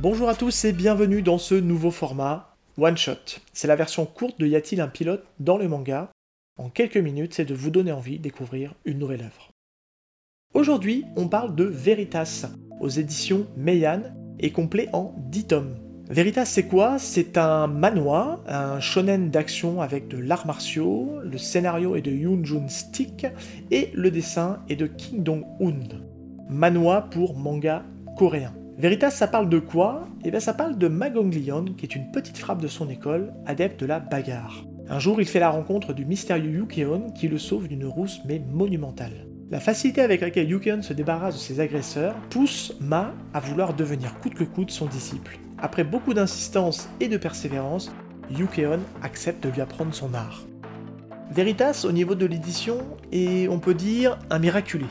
Bonjour à tous et bienvenue dans ce nouveau format One Shot. C'est la version courte de Y a-t-il un pilote dans le manga En quelques minutes, c'est de vous donner envie de découvrir une nouvelle œuvre. Aujourd'hui, on parle de Veritas, aux éditions Meian et complet en 10 tomes. Veritas, c'est quoi? C'est un manoir, un shonen d'action avec de l'art martiaux, le scénario est de Yoon Jun Stick et le dessin est de Kim Dong-hoon. Manhwa pour manga coréen. Veritas, ça parle de quoi? Eh bien, ça parle de Magonglion, qui est une petite frappe de son école, adepte de la bagarre. Un jour, il fait la rencontre du mystérieux Yukeon qui le sauve d'une rousse mais monumentale. La facilité avec laquelle Yukeon se débarrasse de ses agresseurs pousse Ma à vouloir devenir coûte que coûte son disciple. Après beaucoup d'insistance et de persévérance, Yukeon accepte de lui apprendre son art. Veritas, au niveau de l'édition, est, on peut dire, un miraculé.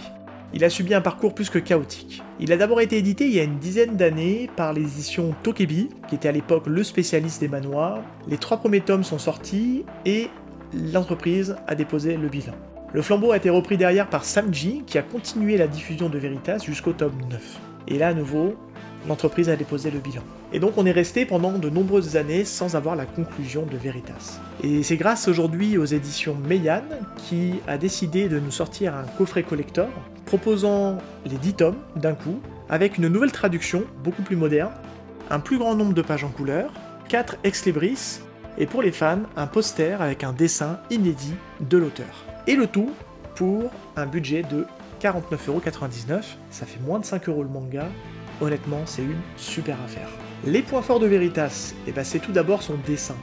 Il a subi un parcours plus que chaotique. Il a d'abord été édité il y a une dizaine d'années par les éditions Tokebi, qui était à l'époque le spécialiste des manoirs. Les trois premiers tomes sont sortis et l'entreprise a déposé le bilan. Le flambeau a été repris derrière par Samji, qui a continué la diffusion de Veritas jusqu'au tome 9. Et là, à nouveau, l'entreprise a déposé le bilan. Et donc on est resté pendant de nombreuses années sans avoir la conclusion de Veritas. Et c'est grâce aujourd'hui aux éditions Meian qui a décidé de nous sortir un coffret collector proposant les 10 tomes d'un coup, avec une nouvelle traduction beaucoup plus moderne, un plus grand nombre de pages en couleur, 4 ex libris, et pour les fans, un poster avec un dessin inédit de l'auteur. Et le tout pour un budget de 49,99€, ça fait moins de 5€ le manga, honnêtement c'est une super affaire. Les points forts de Veritas, eh ben, c'est tout d'abord son dessin.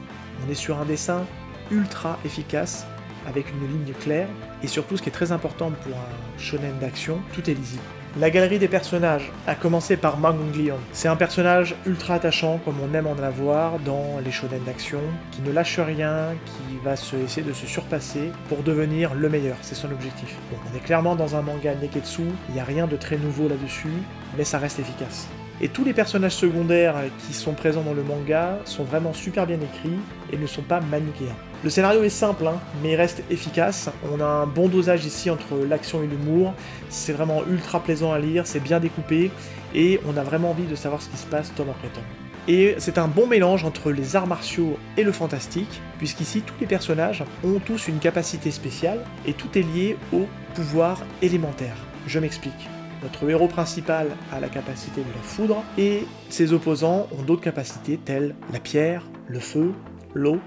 On est sur un dessin ultra efficace, avec une ligne claire, et surtout ce qui est très important pour un shonen d'action, tout est lisible. La galerie des personnages, a commencé par Mangonglion. C'est un personnage ultra attachant, comme on aime en avoir dans les shonen d'action, qui ne lâche rien, qui va se, essayer de se surpasser pour devenir le meilleur, c'est son objectif. on est clairement dans un manga Neketsu, il n'y a rien de très nouveau là-dessus, mais ça reste efficace. Et tous les personnages secondaires qui sont présents dans le manga sont vraiment super bien écrits et ne sont pas manichéens. Le scénario est simple, hein, mais il reste efficace. On a un bon dosage ici entre l'action et l'humour. C'est vraiment ultra plaisant à lire, c'est bien découpé, et on a vraiment envie de savoir ce qui se passe tome après tome. Et c'est un bon mélange entre les arts martiaux et le fantastique, puisqu'ici tous les personnages ont tous une capacité spéciale, et tout est lié au pouvoir élémentaire. Je m'explique. Notre héros principal a la capacité de la foudre, et ses opposants ont d'autres capacités telles la pierre, le feu, l'eau,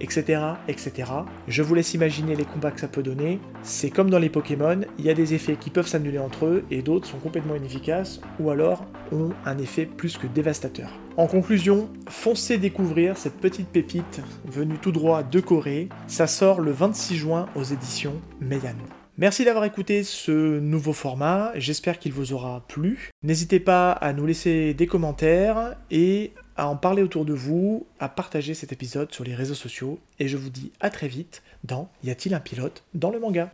etc., etc. Je vous laisse imaginer les combats que ça peut donner. C'est comme dans les Pokémon, il y a des effets qui peuvent s'annuler entre eux, et d'autres sont complètement inefficaces, ou alors ont un effet plus que dévastateur. En conclusion, foncez découvrir cette petite pépite venue tout droit de Corée. Ça sort le 26 juin aux éditions Meian. Merci d'avoir écouté ce nouveau format, j'espère qu'il vous aura plu. N'hésitez pas à nous laisser des commentaires et à en parler autour de vous, à partager cet épisode sur les réseaux sociaux, et je vous dis à très vite dans Y a-t-il un pilote dans le manga?